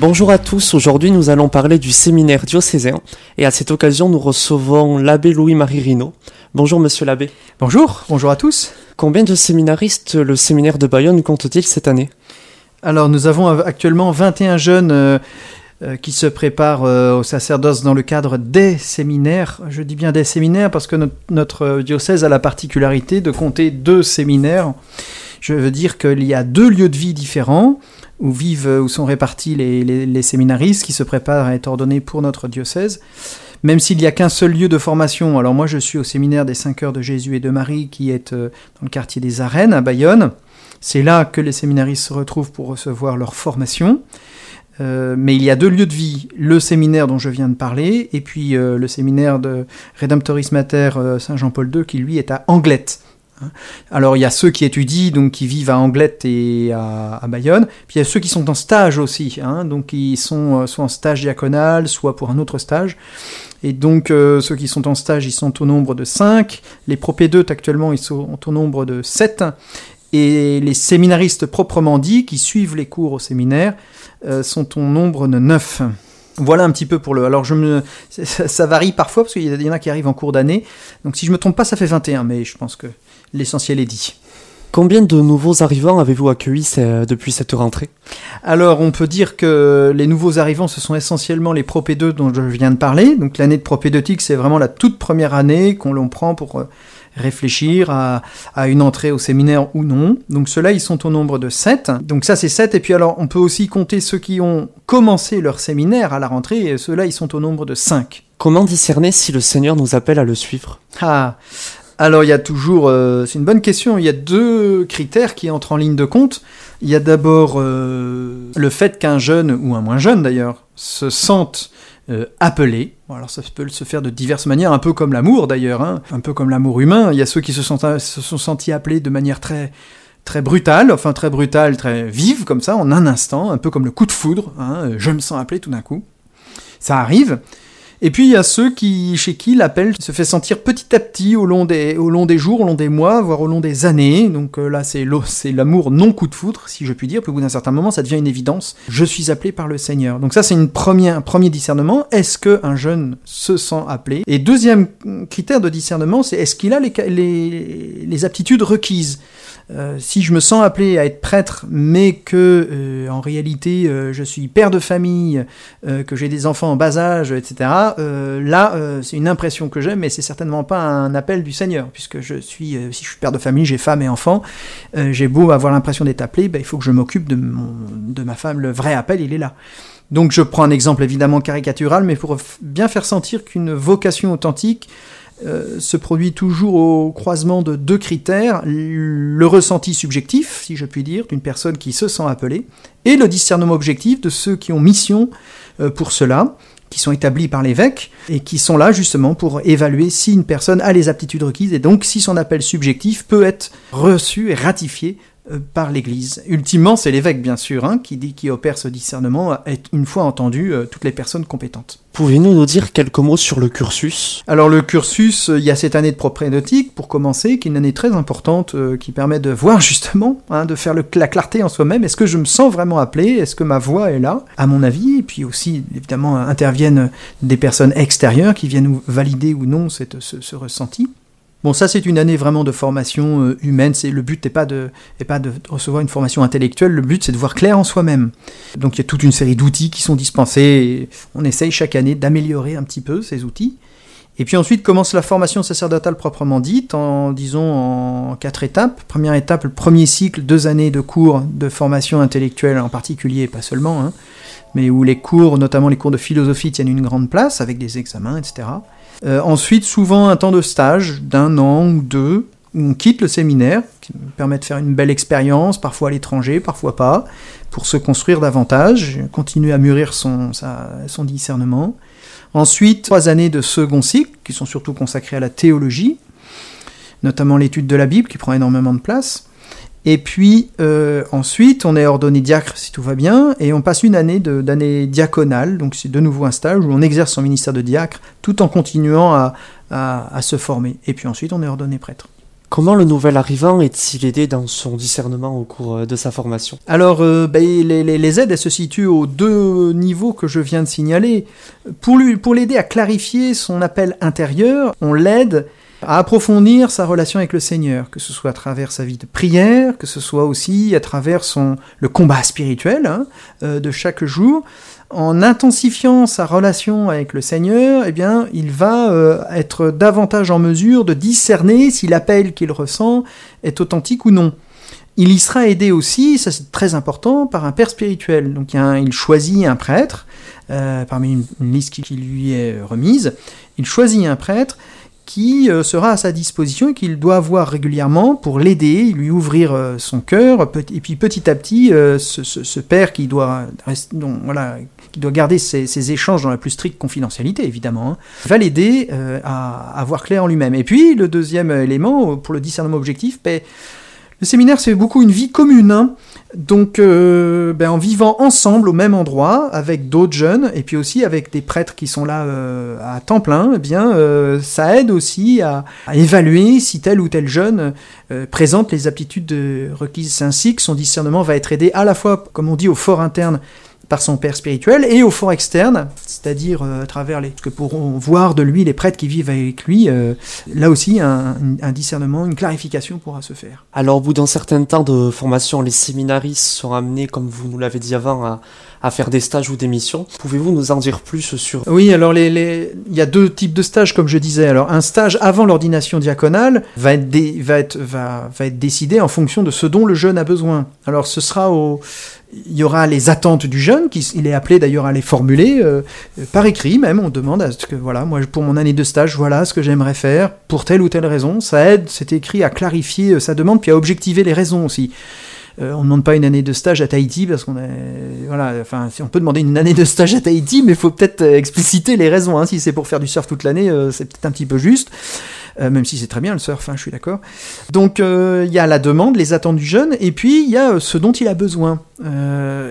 Bonjour à tous, aujourd'hui nous allons parler du séminaire diocésain et à cette occasion nous recevons l'abbé Louis-Marie Rino. Bonjour monsieur l'abbé. Bonjour, bonjour à tous. Combien de séminaristes le séminaire de Bayonne compte-t-il cette année? Alors nous avons actuellement 21 jeunes euh, euh, qui se préparent euh, au sacerdoce dans le cadre des séminaires. Je dis bien des séminaires parce que notre, notre diocèse a la particularité de compter deux séminaires. Je veux dire qu'il y a deux lieux de vie différents où vivent, où sont répartis les, les, séminaristes qui se préparent à être ordonnés pour notre diocèse. Même s'il n'y a qu'un seul lieu de formation, alors moi je suis au séminaire des 5 heures de Jésus et de Marie qui est euh, dans le quartier des Arènes à Bayonne. C'est là que les séminaristes se retrouvent pour recevoir leur formation. Euh, mais il y a deux lieux de vie, le séminaire dont je viens de parler, et puis euh, le séminaire de Redemptoris Mater euh, Saint-Jean-Paul II, qui lui est à Anglette. Alors il y a ceux qui étudient, donc qui vivent à Anglette et à, Bayonne, puis il y a ceux qui sont en stage aussi, hein, donc ils sont soit en stage diaconal, soit pour un autre stage. Et donc euh, ceux qui sont en stage, ils sont au nombre de 5, les propédeutes actuellement, ils sont au nombre de 7, et les séminaristes proprement dits, qui suivent les cours au séminaire, euh, sont au nombre de 9. Voilà un petit peu pour le. Alors, je me... ça, ça varie parfois parce qu'il y en a qui arrivent en cours d'année. Donc, si je me trompe pas, ça fait 21, mais je pense que l'essentiel est dit. Combien de nouveaux arrivants avez-vous accueillis depuis cette rentrée? Alors, on peut dire que les nouveaux arrivants, ce sont essentiellement les propédeux dont je viens de parler. Donc, l'année de propédeutique, c'est vraiment la toute première année qu'on l'on prend pour réfléchir à, à, une entrée au séminaire ou non. Donc ceux-là, ils sont au nombre de 7. Donc ça, c'est 7. Et puis alors, on peut aussi compter ceux qui ont commencé leur séminaire à la rentrée, et ceux-là, ils sont au nombre de 5. Comment discerner si le Seigneur nous appelle à le suivre? Ah alors il y a toujours, euh, c'est une bonne question, il y a deux critères qui entrent en ligne de compte. Il y a d'abord euh, le fait qu'un jeune, ou un moins jeune d'ailleurs, se sente euh, appelé. Alors ça peut se faire de diverses manières, un peu comme l'amour d'ailleurs, hein, un peu comme l'amour humain. Il y a ceux qui se sont, se sont sentis appelés de manière très très brutale, enfin très brutale, très vive comme ça, en un instant, un peu comme le coup de foudre. Hein, je me sens appelé tout d'un coup. Ça arrive. Et puis il y a ceux qui, chez qui l'appel se fait sentir petit à petit au long des, au long des jours, au long des mois, voire au long des années. Donc euh, là, c'est l'amour non coup de foudre, si je puis dire. Puis au bout d'un certain moment, ça devient une évidence. Je suis appelé par le Seigneur. Donc ça, c'est un premier discernement. Est-ce que un jeune se sent appelé? Et deuxième critère de discernement, c'est est-ce qu'il a les aptitudes requises? Euh, si je me sens appelé à être prêtre, mais que euh, en réalité euh, je suis père de famille, euh, que j'ai des enfants en bas âge, etc. Euh, là, c'est une impression que j'ai, mais c'est certainement pas un appel du Seigneur, puisque je suis, si je suis père de famille, j'ai femme et enfants, j'ai beau avoir l'impression d'être appelé, ben, il faut que je m'occupe de, de ma femme. Le vrai appel, il est là. Donc je prends un exemple évidemment caricatural, mais pour bien faire sentir qu'une vocation authentique euh, se produit toujours au croisement de deux critères, le ressenti subjectif, si je puis dire, d'une personne qui se sent appelée, et le discernement objectif de ceux qui ont mission euh, pour cela, qui sont établis par l'évêque, et qui sont là justement pour évaluer si une personne a les aptitudes requises, et donc si son appel subjectif peut être reçu et ratifié par l'Église. Ultimement, c'est l'évêque, bien sûr, hein, qui dit qui opère ce discernement, une fois entendu euh, toutes les personnes compétentes. Pouvez-nous nous dire quelques mots sur le cursus? Alors le cursus, il y a cette année de propédeutique, pour commencer, qui est une année très importante, euh, qui permet de voir justement, hein, de faire le, la clarté en soi-même. Est-ce que je me sens vraiment appelé? Est-ce que ma voix est là? À mon avis, et puis aussi, évidemment, interviennent des personnes extérieures qui viennent valider ou non cette, ce, ce ressenti. Bon, ça c'est une année vraiment de formation euh, humaine. C'est le but n'est pas de pas de recevoir une formation intellectuelle. Le but c'est de voir clair en soi-même. Donc il y a toute une série d'outils qui sont dispensés. On essaye chaque année d'améliorer un petit peu ces outils. Et puis ensuite commence la formation sacerdotale proprement dite, en disons en quatre étapes. Première étape, le premier cycle, deux années de cours de formation intellectuelle en particulier, pas seulement, hein, mais où les cours, notamment les cours de philosophie, tiennent une grande place avec des examens, etc. Euh, ensuite, souvent un temps de stage d'un an ou deux, où on quitte le séminaire, qui permet de faire une belle expérience, parfois à l'étranger, parfois pas, pour se construire davantage, continuer à mûrir son, son discernement. Ensuite, trois années de second cycle, qui sont surtout consacrées à la théologie, notamment l'étude de la Bible, qui prend énormément de place. Et puis euh, ensuite, on est ordonné diacre si tout va bien, et on passe une année d'année diaconale, donc c'est de nouveau un stage où on exerce son ministère de diacre tout en continuant à, à, à, se former. Et puis ensuite, on est ordonné prêtre. Comment le nouvel arrivant est-il aidé dans son discernement au cours euh, de sa formation? Alors, euh, ben, les, les- les aides, elles se situent aux deux niveaux que je viens de signaler. Pour lui, pour l'aider à clarifier son appel intérieur, on l'aide à approfondir sa relation avec le Seigneur, que ce soit à travers sa vie de prière, que ce soit aussi à travers son, le combat spirituel hein, euh, de chaque jour. En intensifiant sa relation avec le Seigneur, eh bien, il va euh, être davantage en mesure de discerner si l'appel qu'il ressent est authentique ou non. Il y sera aidé aussi, ça c'est très important, par un père spirituel. Donc il, choisit un prêtre, euh, parmi une, liste qui lui est remise, il choisit un prêtre qui euh, sera à sa disposition et qu'il doit voir régulièrement pour l'aider, lui ouvrir euh, son cœur, et puis petit à petit, euh, ce, père qui doit, rest- dont, voilà, qui doit garder ses, échanges dans la plus stricte confidentialité, évidemment, hein, va l'aider à, à voir clair en lui-même. Et puis, le deuxième élément, pour le discernement objectif, ben, le séminaire, c'est beaucoup une vie commune. hein. Donc, euh, ben, en vivant ensemble au même endroit, avec d'autres jeunes, et puis aussi avec des prêtres qui sont là euh, à temps plein, eh bien, euh, ça aide aussi à, à évaluer si tel ou tel jeune présente les aptitudes de- requises, ainsi que son discernement va être aidé à la fois, comme on dit, au fort interne par son père spirituel et au fort externe, c'est-à-dire euh, à travers les, ce que pourront voir de lui les prêtres qui vivent avec lui. euh, là aussi, un, un discernement, une clarification pourra se faire. Alors, au bout d'un certain temps de formation, les séminaristes sont amenés, comme vous nous l'avez dit avant, à, à faire des stages ou des missions. Pouvez-vous nous en dire plus sur... Oui, alors les, les- il y a deux types de stages, comme je disais. Alors un stage avant l'ordination diaconale va être, dé- va, être, va, va être décidé en fonction de ce dont le jeune a besoin. Alors ce sera au... Il y aura les attentes du jeune, qui, il est appelé d'ailleurs à les formuler euh, euh, par écrit même. On demande à ce que voilà, moi pour mon année de stage, voilà ce que j'aimerais faire pour telle ou telle raison. Ça aide, c'est écrit à clarifier euh, sa demande puis à objectiver les raisons aussi. On ne demande pas une année de stage à Tahiti parce qu'on est voilà enfin si on peut demander une année de stage à Tahiti mais il faut peut-être expliciter les raisons hein. si c'est pour faire du surf toute l'année c'est peut-être un petit peu juste Euh, même si c'est très bien le surf hein, je suis d'accord donc euh, il y a la demande les attentes du jeune et puis il y a euh, ce dont il a besoin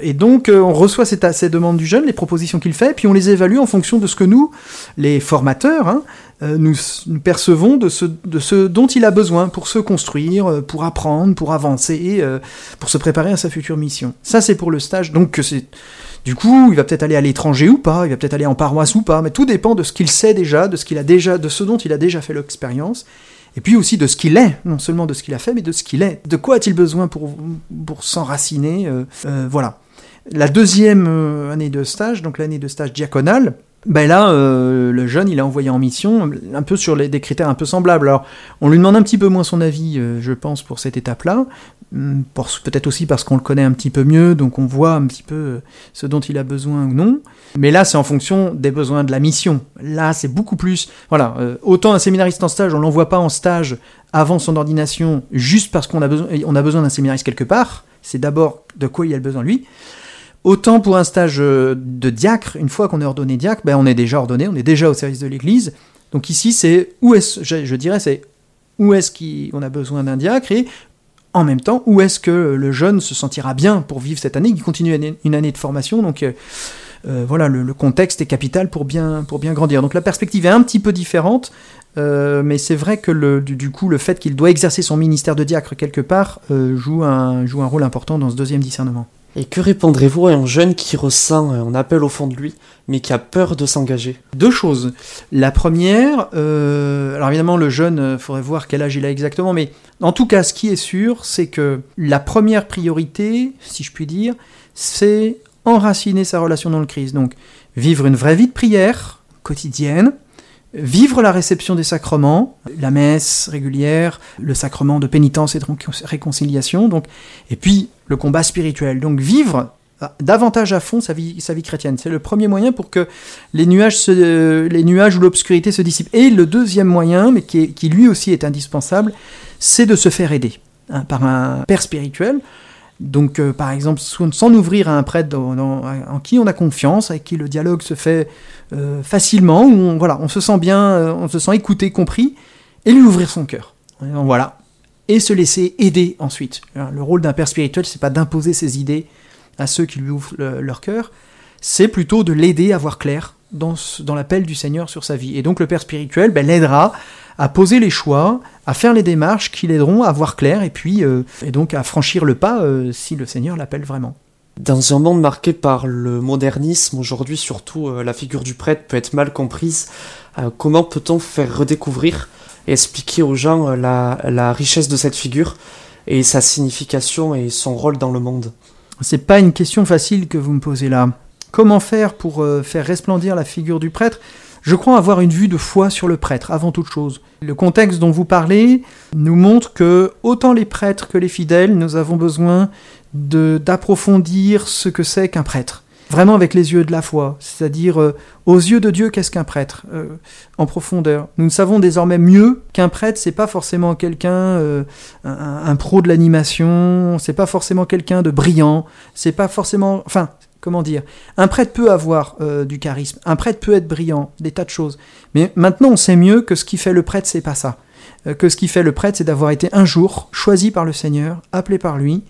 et donc on reçoit ces, demandes du jeune les propositions qu'il fait puis on les évalue en fonction de ce que nous les formateurs hein, nous, percevons de ce, de ce dont il a besoin pour se construire, pour apprendre, pour avancer, pour se préparer à sa future mission. Ça, c'est pour le stage. Donc, c'est du coup, il va peut-être aller à l'étranger ou pas, il va peut-être aller en paroisse ou pas, mais tout dépend de ce qu'il sait déjà, de ce qu'il a déjà, de ce dont il a déjà fait l'expérience. Et puis aussi de ce qu'il est, non seulement de ce qu'il a fait, mais de ce qu'il est. De quoi a-t-il besoin pour, pour s'enraciner euh, euh, Voilà. La deuxième euh, année de stage, donc l'année de stage diaconale, ben là, euh, le jeune, il est envoyé en mission, un peu sur les, des critères un peu semblables. Alors, on lui demande un petit peu moins son avis, euh, je pense, pour cette étape-là. Hum, Peut-être aussi parce qu'on le connaît un petit peu mieux, donc on voit un petit peu euh, ce dont il a besoin ou non. Mais là, c'est en fonction des besoins de la mission. Là, c'est beaucoup plus. Voilà, autant un séminariste en stage, on l'envoie pas en stage avant son ordination, juste parce qu'on a besoin, a besoin d'un séminariste quelque part. C'est d'abord de quoi il a besoin lui. Autant pour un stage euh, de diacre, une fois qu'on est ordonné diacre, ben on est déjà ordonné, on est déjà au service de l'Église. Donc ici, c'est où est-ce, je, je dirais, c'est où est-ce qu'on a besoin d'un diacre et en même temps, où est-ce que le jeune se sentira bien pour vivre cette année, qui continue une année- de formation. Donc euh, euh, voilà, le, contexte est capital pour bien, pour bien grandir. Donc la perspective est un petit peu différente, mais c'est vrai que du, coup, le fait qu'il doit exercer son ministère de diacre quelque part joue un rôle important dans ce deuxième discernement. Et que répondrez-vous à un jeune qui ressent un appel au fond de lui, mais qui a peur de s'engager? Deux choses. La première, euh, alors évidemment le jeune, il faudrait voir quel âge il a exactement, mais en tout cas ce qui est sûr, c'est que la première priorité, si je puis dire, c'est enraciner sa relation dans le Christ. Donc vivre une vraie vie de prière quotidienne, vivre la réception des sacrements, la messe régulière, le sacrement de pénitence et de récon- réconciliation, donc, et puis le combat spirituel. Donc vivre ah, davantage à fond sa vie, sa vie chrétienne. C'est le premier moyen pour que les nuages, euh, les nuages ou l'obscurité se dissipent. Et le deuxième moyen, mais qui, lui aussi est indispensable, c'est de se faire aider hein, par un père spirituel. Donc, euh, par exemple, s'en ouvrir à un prêtre en qui on a confiance, avec qui le dialogue se fait euh, facilement, où on, voilà, on se sent bien, euh, on se sent écouté, compris, et lui ouvrir son cœur. Voilà. Et se laisser aider ensuite. Hein, Le rôle d'un père spirituel, c'est pas d'imposer ses idées à ceux qui lui ouvrent le- leur cœur, c'est plutôt de l'aider à voir clair dans, dans l'appel du Seigneur sur sa vie. Et donc le père spirituel ben, l'aidera à poser les choix, à faire les démarches qui l'aideront à voir clair et puis et donc à franchir le pas si le Seigneur l'appelle vraiment. Dans un monde marqué par le modernisme, aujourd'hui surtout la figure du prêtre peut être mal comprise. comment peut-on faire redécouvrir expliquer aux gens la, la richesse de cette figure et sa signification et son rôle dans le monde C'est pas une question facile que vous me posez là. Comment faire pour euh, faire resplendir la figure du prêtre? Je crois avoir une vue de foi sur le prêtre, avant toute chose. Le contexte dont vous parlez nous montre que autant les prêtres que les fidèles, nous avons besoin d'approfondir ce que c'est qu'un prêtre vraiment avec les yeux de la foi, c'est-à-dire euh, aux yeux de Dieu, qu'est-ce qu'un prêtre euh, en profondeur? Nous savons désormais mieux qu'un prêtre, c'est pas forcément quelqu'un, euh, un, pro de l'animation, c'est pas forcément quelqu'un de brillant, c'est pas forcément, enfin, comment dire, un prêtre peut avoir du charisme, un prêtre peut être brillant, des tas de choses. Mais maintenant, on sait mieux que ce qui fait le prêtre, c'est pas ça. que ce qui fait le prêtre, c'est d'avoir été un jour choisi par le Seigneur, appelé par lui,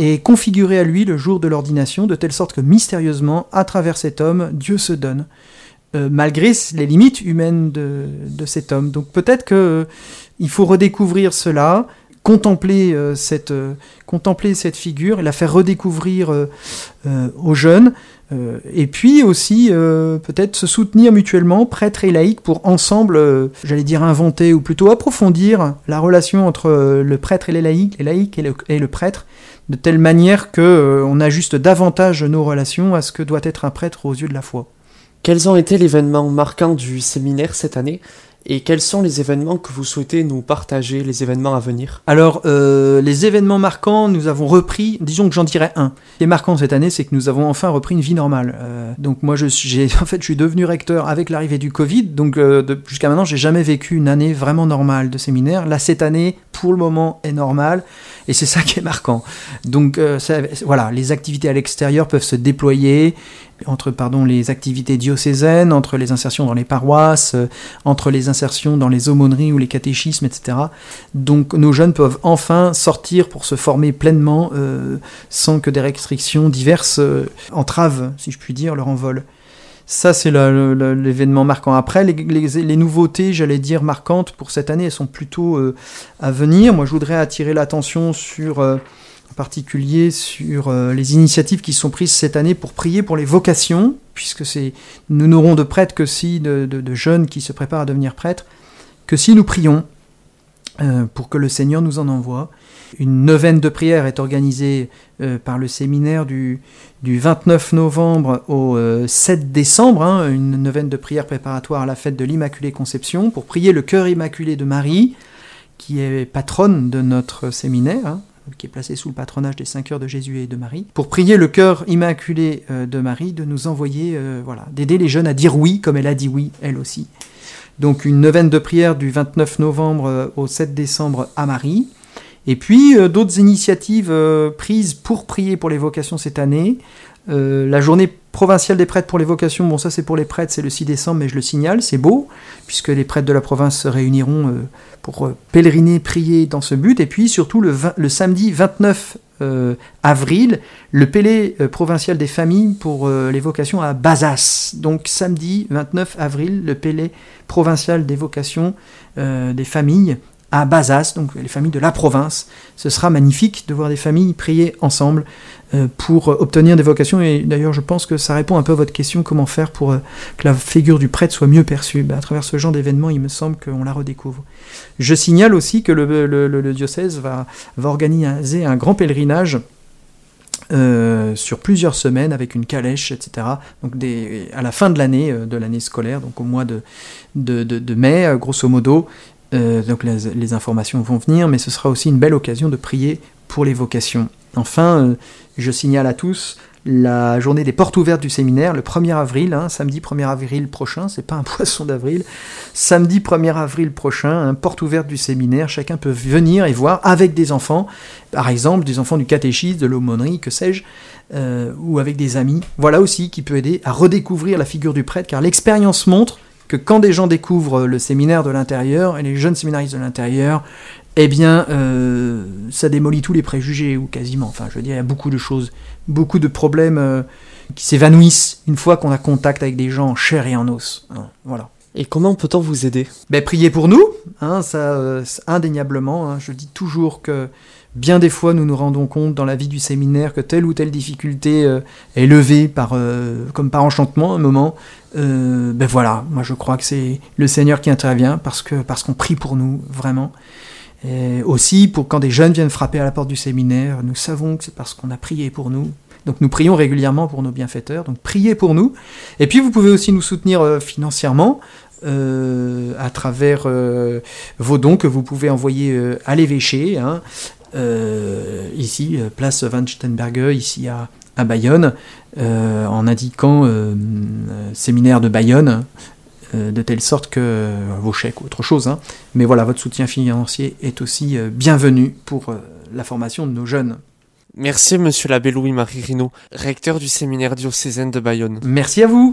et configuré à lui le jour de l'ordination, de telle sorte que mystérieusement, à travers cet homme, Dieu se donne, euh, malgré les limites humaines de, cet homme. Donc peut-être qu'il euh, faut redécouvrir cela, contempler, euh, cette, contempler cette figure et la faire redécouvrir aux jeunes, et puis aussi peut-être se soutenir mutuellement, prêtre et laïcs, pour ensemble, j'allais dire inventer, ou plutôt approfondir la relation entre le prêtre et les laïcs, les laïcs et le prêtre, de telle manière que euh, on ajuste davantage nos relations à ce que doit être un prêtre aux yeux de la foi. Quels ont été les événements marquants du séminaire cette année? Et quels sont les événements que vous souhaitez nous partager, les événements à venir? Alors, euh, les événements marquants, nous avons repris, disons que j'en dirais un. Ce qui est marquant cette année, c'est que nous avons enfin repris une vie normale. Euh, donc moi, je en fait, je suis devenu recteur avec l'arrivée du Covid, donc euh, jusqu'à maintenant, j'ai jamais vécu une année vraiment normale de séminaire. Là, cette année, pour le moment, est normale, et c'est ça qui est marquant. Donc voilà, les activités à l'extérieur peuvent se déployer, entre pardon, les activités diocésaines, entre les insertions dans les paroisses, euh, entre les insertions dans les aumôneries ou les catéchismes, etc. Donc nos jeunes peuvent enfin sortir pour se former pleinement euh, sans que des restrictions diverses euh, entravent, si je puis dire, leur envol. Ça, c'est l'événement marquant. Après, les, nouveautés, j'allais dire, marquantes pour cette année, elles sont plutôt à venir. Moi, je voudrais attirer l'attention sur en particulier sur euh, les initiatives qui sont prises cette année pour prier pour les vocations, puisque nous n'aurons de prêtres que si de, jeunes qui se préparent à devenir prêtres, que si nous prions euh, pour que le Seigneur nous en envoie. Une neuvaine de prière est organisée euh, par le séminaire du, du, 29 novembre au 7 décembre, hein, une neuvaine de prière préparatoire à la fête de l'Immaculée Conception, pour prier le cœur immaculé de Marie, qui est patronne de notre séminaire. Hein qui est placé sous le patronage des cinq heures de Jésus et de Marie, pour prier le cœur immaculé euh, de Marie de nous envoyer, euh, voilà, d'aider les jeunes à dire oui comme elle a dit oui, elle aussi. Donc une neuvaine de prière du 29 novembre euh, au 7 décembre à Marie. Et puis d'autres initiatives prises pour prier pour les vocations cette année. la journée provinciale des prêtres pour les vocations, bon ça c'est pour les prêtres, c'est le 6 décembre, mais je le signale, c'est beau, puisque les prêtres de la province se réuniront pour euh, pèleriner, prier dans ce but. Et puis surtout le, samedi 29 euh, avril, le Pélé euh, provincial des familles pour les vocations à Bazas. Donc samedi 29 avril, le Pélé provincial des vocations des familles à Bazas, donc les familles de la province. Ce sera magnifique de voir des familles prier ensemble euh, pour obtenir des vocations. Et d'ailleurs, je pense que ça répond un peu à votre question comment faire pour euh, que la figure du prêtre soit mieux perçue. Ben, à travers ce genre d'événement, il me semble qu'on la redécouvre. Je signale aussi que le, diocèse va, organiser un grand pèlerinage. Euh, sur plusieurs semaines avec une calèche, etc. Donc à la fin de l'année, de l'année scolaire, donc au mois de, de mai, grosso modo, euh, donc les, informations vont venir, mais ce sera aussi une belle occasion de prier pour les vocations. Enfin, euh, je signale à tous la journée des portes ouvertes du séminaire, le 1er avril, hein, samedi 1er avril prochain, c'est pas un poisson d'avril, samedi 1er avril prochain, un porte ouverte du séminaire, chacun peut venir et voir avec des enfants, par exemple des enfants du catéchisme, de l'aumônerie, que sais-je, euh, ou avec des amis. Voilà aussi qui peut aider à redécouvrir la figure du prêtre, car l'expérience montre que quand des gens découvrent le séminaire de l'intérieur, et les jeunes séminaristes de l'intérieur, eh bien, euh, ça démolit tous les préjugés, ou quasiment. Enfin, je veux dire, il y a beaucoup de choses, beaucoup de problèmes euh, qui s'évanouissent une fois qu'on a contact avec des gens en chair et en os. Hein, voilà. Et comment peut-on vous aider? Ben, Priez pour nous, hein, ça, euh, indéniablement. Hein. je dis toujours que bien des fois nous nous rendons compte dans la vie du séminaire que telle ou telle difficulté euh, est levée par, euh, comme par enchantement à un moment. ben voilà, moi je crois que c'est le Seigneur qui intervient parce que parce qu'on prie pour nous, vraiment. Aussi, pour quand des jeunes viennent frapper à la porte du séminaire, nous savons que c'est parce qu'on a prié pour nous, donc nous prions régulièrement pour nos bienfaiteurs, donc priez pour nous. Et puis vous pouvez aussi nous soutenir euh, financièrement euh, à travers euh, vos dons que vous pouvez envoyer à l'évêché, hein, ici, place Van Stenberge, ici à, à Bayonne, en indiquant séminaire de Bayonne, de telle sorte que vos chèques ou autre chose. Hein. Mais voilà, votre soutien financier est aussi bienvenu pour la formation de nos jeunes. Merci, monsieur l'abbé Louis-Marie Rino, recteur du séminaire diocésain de Bayonne. Merci à vous.